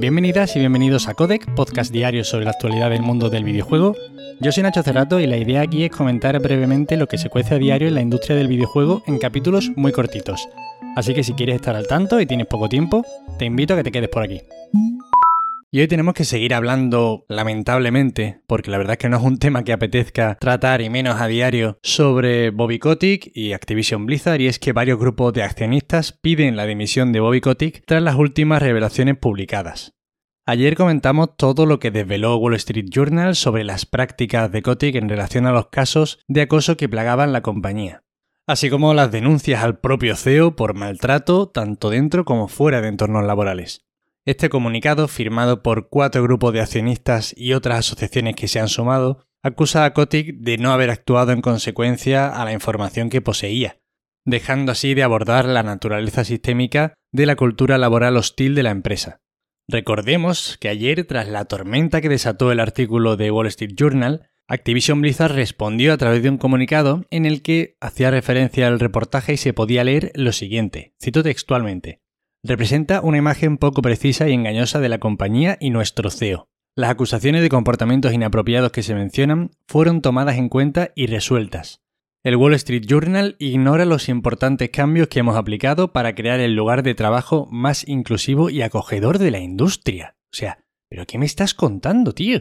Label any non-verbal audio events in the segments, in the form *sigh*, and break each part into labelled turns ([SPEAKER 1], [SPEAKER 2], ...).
[SPEAKER 1] Bienvenidas y bienvenidos a Codec, podcast diario sobre la actualidad del mundo del videojuego. Yo soy Nacho Cerrato y la idea aquí es comentar brevemente lo que se cuece a diario en la industria del videojuego en capítulos muy cortitos. Así que si quieres estar al tanto y tienes poco tiempo, te invito a que te quedes por aquí. Y hoy tenemos que seguir hablando, lamentablemente, porque la verdad es que no es un tema que apetezca tratar y menos a diario, sobre Bobby Kotick y Activision Blizzard, y es que varios grupos de accionistas piden la dimisión de Bobby Kotick tras las últimas revelaciones publicadas. Ayer comentamos todo lo que desveló Wall Street Journal sobre las prácticas de Kotick en relación a los casos de acoso que plagaban la compañía, así como las denuncias al propio CEO por maltrato tanto dentro como fuera de entornos laborales. Este comunicado, firmado por cuatro grupos de accionistas y otras asociaciones que se han sumado, acusa a Kotick de no haber actuado en consecuencia a la información que poseía, dejando así de abordar la naturaleza sistémica de la cultura laboral hostil de la empresa. Recordemos que ayer, tras la tormenta que desató el artículo de Wall Street Journal, Activision Blizzard respondió a través de un comunicado en el que hacía referencia al reportaje y se podía leer lo siguiente, cito textualmente representa una imagen poco precisa y engañosa de la compañía y nuestro CEO. Las acusaciones de comportamientos inapropiados que se mencionan fueron tomadas en cuenta y resueltas. El Wall Street Journal ignora los importantes cambios que hemos aplicado para crear el lugar de trabajo más inclusivo y acogedor de la industria. O sea, ¿pero qué me estás contando, tío?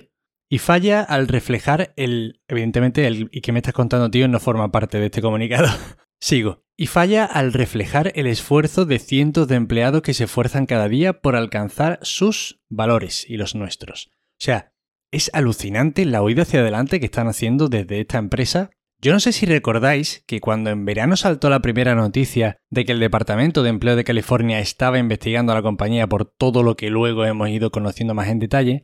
[SPEAKER 1] Y falla al reflejar el... Evidentemente, el y que me estás contando, tío, no forma parte de este comunicado. *laughs* Sigo. Y falla al reflejar el esfuerzo de cientos de empleados que se esfuerzan cada día por alcanzar sus valores y los nuestros. O sea, es alucinante la huida hacia adelante que están haciendo desde esta empresa. Yo no sé si recordáis que cuando en verano saltó la primera noticia de que el Departamento de Empleo de California estaba investigando a la compañía por todo lo que luego hemos ido conociendo más en detalle,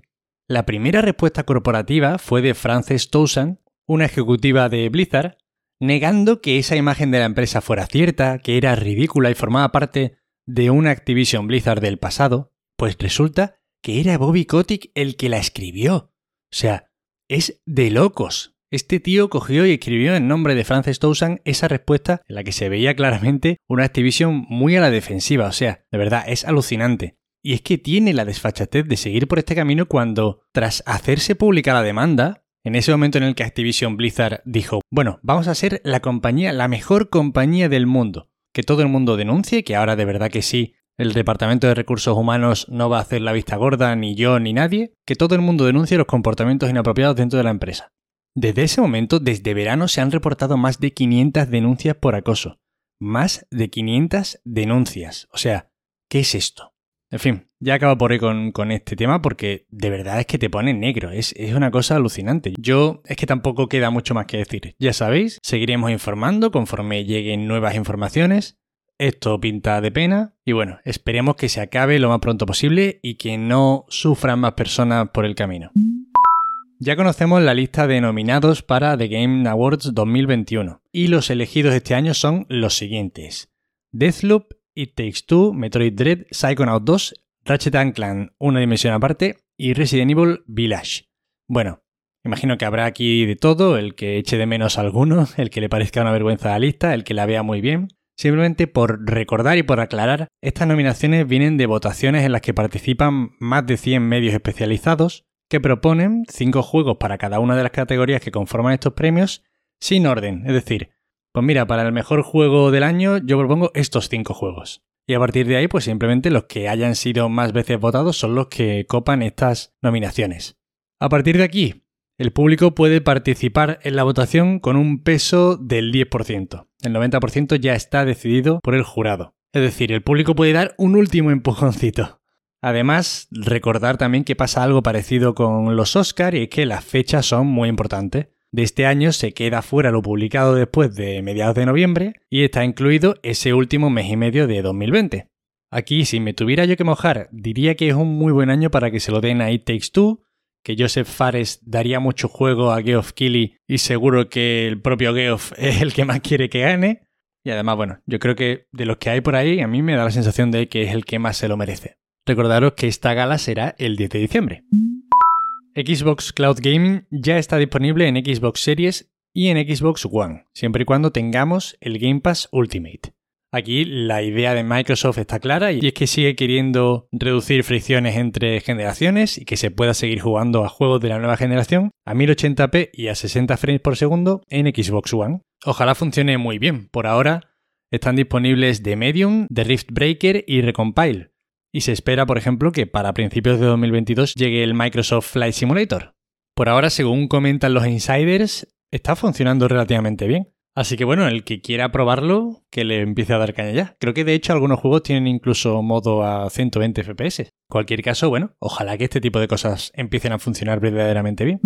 [SPEAKER 1] la primera respuesta corporativa fue de Frances Towson, una ejecutiva de Blizzard, negando que esa imagen de la empresa fuera cierta, que era ridícula y formaba parte de una Activision Blizzard del pasado, pues resulta que era Bobby Kotick el que la escribió. O sea, es de locos. Este tío cogió y escribió en nombre de Frances Towson esa respuesta en la que se veía claramente una Activision muy a la defensiva. O sea, de verdad, es alucinante. Y es que tiene la desfachatez de seguir por este camino cuando, tras hacerse pública la demanda, en ese momento en el que Activision Blizzard dijo, bueno, vamos a ser la compañía, la mejor compañía del mundo. Que todo el mundo denuncie, que ahora de verdad que sí, el Departamento de Recursos Humanos no va a hacer la vista gorda, ni yo, ni nadie, que todo el mundo denuncie los comportamientos inapropiados dentro de la empresa. Desde ese momento, desde verano, se han reportado más de 500 denuncias por acoso. Más de 500 denuncias. O sea, ¿qué es esto? En fin, ya acabo por ahí con, este tema porque de verdad es que te pone negro, es, es, una cosa alucinante. Yo es que tampoco queda mucho más que decir. Ya sabéis, seguiremos informando conforme lleguen nuevas informaciones. Esto pinta de pena y bueno, esperemos que se acabe lo más pronto posible y que no sufran más personas por el camino. Ya conocemos la lista de nominados para The Game Awards 2021 y los elegidos este año son los siguientes. Deathloop, It Takes Two, Metroid Dread, Psychonaut 2, Ratchet Clank, una dimensión aparte, y Resident Evil Village. Bueno, imagino que habrá aquí de todo, el que eche de menos a alguno, *laughs* el que le parezca una vergüenza a la lista, el que la vea muy bien. Simplemente por recordar y por aclarar, estas nominaciones vienen de votaciones en las que participan más de 100 medios especializados que proponen 5 juegos para cada una de las categorías que conforman estos premios sin orden, es decir, pues mira, para el mejor juego del año yo propongo estos cinco juegos. Y a partir de ahí, pues simplemente los que hayan sido más veces votados son los que copan estas nominaciones. A partir de aquí, el público puede participar en la votación con un peso del 10%. El 90% ya está decidido por el jurado. Es decir, el público puede dar un último empujoncito. Además, recordar también que pasa algo parecido con los Oscar y es que las fechas son muy importantes de este año se queda fuera lo publicado después de mediados de noviembre y está incluido ese último mes y medio de 2020. Aquí, si me tuviera yo que mojar, diría que es un muy buen año para que se lo den a It Takes Two, que Joseph Fares daría mucho juego a Geoff Keighley y seguro que el propio Geoff *laughs* es el que más quiere que gane. Y además, bueno, yo creo que de los que hay por ahí, a mí me da la sensación de que es el que más se lo merece. Recordaros que esta gala será el 10 de diciembre. Xbox Cloud Gaming ya está disponible en Xbox Series y en Xbox One, siempre y cuando tengamos el Game Pass Ultimate. Aquí la idea de Microsoft está clara y es que sigue queriendo reducir fricciones entre generaciones y que se pueda seguir jugando a juegos de la nueva generación a 1080p y a 60 frames por segundo en Xbox One. Ojalá funcione muy bien. Por ahora están disponibles de Medium, de Rift Breaker y Recompile. Y se espera, por ejemplo, que para principios de 2022 llegue el Microsoft Flight Simulator. Por ahora, según comentan los insiders, está funcionando relativamente bien. Así que bueno, el que quiera probarlo, que le empiece a dar caña ya. Creo que de hecho algunos juegos tienen incluso modo a 120 FPS. Cualquier caso, bueno, ojalá que este tipo de cosas empiecen a funcionar verdaderamente bien.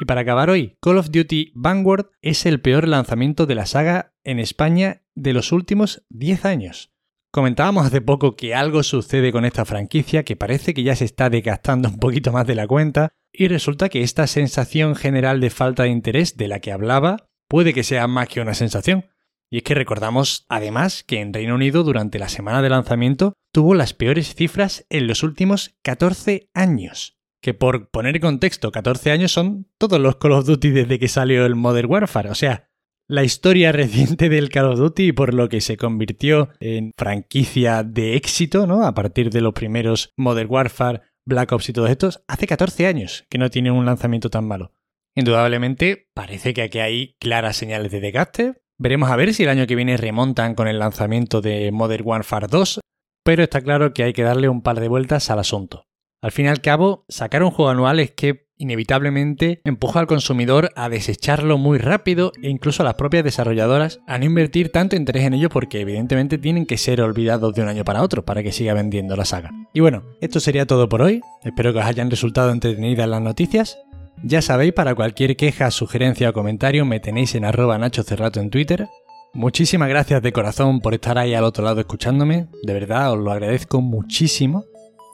[SPEAKER 1] Y para acabar hoy, Call of Duty Vanguard es el peor lanzamiento de la saga en España de los últimos 10 años. Comentábamos hace poco que algo sucede con esta franquicia que parece que ya se está desgastando un poquito más de la cuenta y resulta que esta sensación general de falta de interés de la que hablaba puede que sea más que una sensación. Y es que recordamos además que en Reino Unido durante la semana de lanzamiento tuvo las peores cifras en los últimos 14 años. Que por poner contexto, 14 años son todos los Call of Duty desde que salió el Modern Warfare. O sea, la historia *laughs* reciente del Call of Duty y por lo que se convirtió en franquicia de éxito, ¿no? A partir de los primeros Modern Warfare, Black Ops y todos estos, hace 14 años que no tiene un lanzamiento tan malo. Indudablemente, parece que aquí hay claras señales de desgaste. Veremos a ver si el año que viene remontan con el lanzamiento de Modern Warfare 2, pero está claro que hay que darle un par de vueltas al asunto. Al fin y al cabo, sacar un juego anual es que inevitablemente empuja al consumidor a desecharlo muy rápido e incluso a las propias desarrolladoras a no invertir tanto interés en ello porque evidentemente tienen que ser olvidados de un año para otro para que siga vendiendo la saga. Y bueno, esto sería todo por hoy. Espero que os hayan resultado entretenidas las noticias ya sabéis, para cualquier queja, sugerencia o comentario me tenéis en arroba Nacho Cerrato en Twitter. Muchísimas gracias de corazón por estar ahí al otro lado escuchándome, de verdad os lo agradezco muchísimo.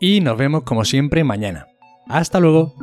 [SPEAKER 1] Y nos vemos como siempre mañana. Hasta luego.